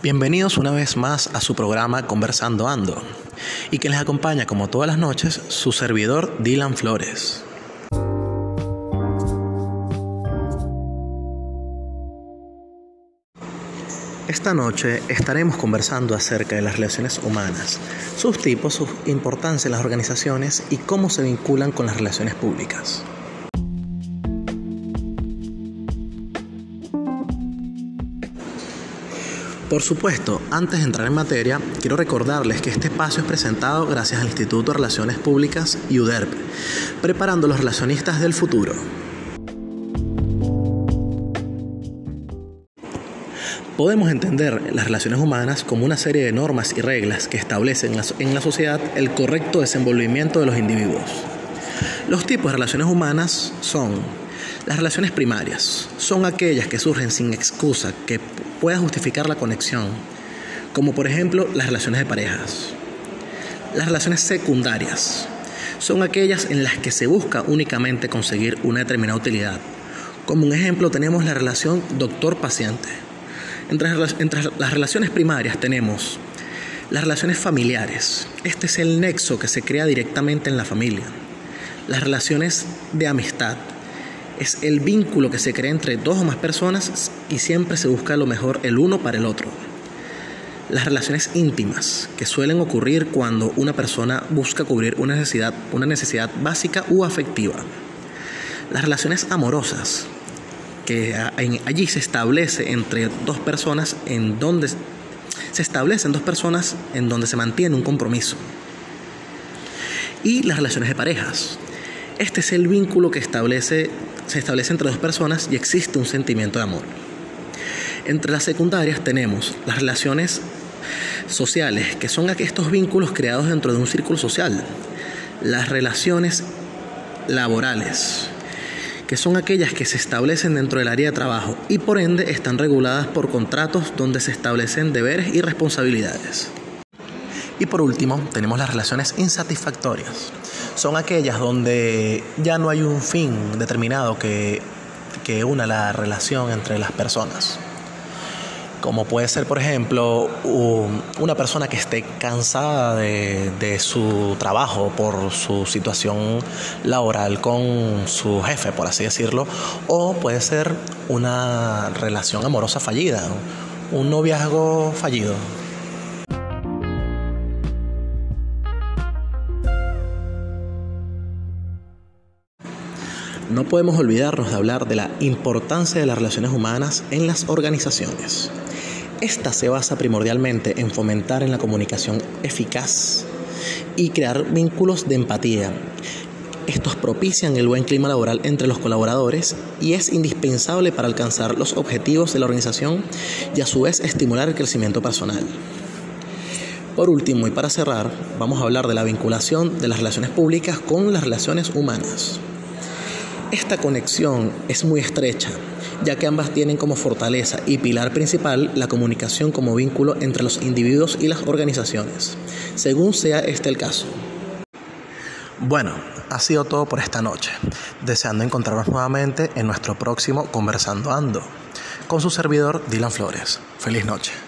Bienvenidos una vez más a su programa Conversando Ando y que les acompaña como todas las noches su servidor Dylan Flores. Esta noche estaremos conversando acerca de las relaciones humanas, sus tipos, su importancia en las organizaciones y cómo se vinculan con las relaciones públicas. Por supuesto, antes de entrar en materia, quiero recordarles que este espacio es presentado gracias al Instituto de Relaciones Públicas y UDERP, preparando los relacionistas del futuro. Podemos entender las relaciones humanas como una serie de normas y reglas que establecen en la sociedad el correcto desenvolvimiento de los individuos. Los tipos de relaciones humanas son las relaciones primarias, son aquellas que surgen sin excusa, que pueda justificar la conexión, como por ejemplo las relaciones de parejas. Las relaciones secundarias son aquellas en las que se busca únicamente conseguir una determinada utilidad. Como un ejemplo tenemos la relación doctor-paciente. Entre, entre las relaciones primarias tenemos las relaciones familiares. Este es el nexo que se crea directamente en la familia. Las relaciones de amistad es el vínculo que se crea entre dos o más personas y siempre se busca lo mejor el uno para el otro. Las relaciones íntimas, que suelen ocurrir cuando una persona busca cubrir una necesidad, una necesidad básica u afectiva. Las relaciones amorosas, que allí se establece entre dos personas en donde se establecen dos personas en donde se mantiene un compromiso. Y las relaciones de parejas. Este es el vínculo que establece se establece entre dos personas y existe un sentimiento de amor. Entre las secundarias tenemos las relaciones sociales, que son estos vínculos creados dentro de un círculo social. Las relaciones laborales, que son aquellas que se establecen dentro del área de trabajo y por ende están reguladas por contratos donde se establecen deberes y responsabilidades. Y por último, tenemos las relaciones insatisfactorias, son aquellas donde ya no hay un fin determinado que, que una la relación entre las personas. Como puede ser, por ejemplo, una persona que esté cansada de, de, su trabajo por su situación laboral con su jefe, por así decirlo, o puede ser una relación amorosa fallida, un noviazgo fallido. No podemos olvidarnos de hablar de la importancia de las relaciones humanas en las organizaciones. Esta se basa primordialmente en fomentar en la comunicación eficaz y crear vínculos de empatía. Estos propician el buen clima laboral entre los colaboradores y es indispensable para alcanzar los objetivos de la organización y a su vez estimular el crecimiento personal. Por último y para cerrar, vamos a hablar de la vinculación de las relaciones públicas con las relaciones humanas. Esta conexión es muy estrecha, ya que ambas tienen como fortaleza y pilar principal la comunicación como vínculo entre los individuos y las organizaciones, según sea este el caso. Bueno, ha sido todo por esta noche, deseando encontrarnos nuevamente en nuestro próximo Conversando Ando, con su servidor Dylan Flores. Feliz noche.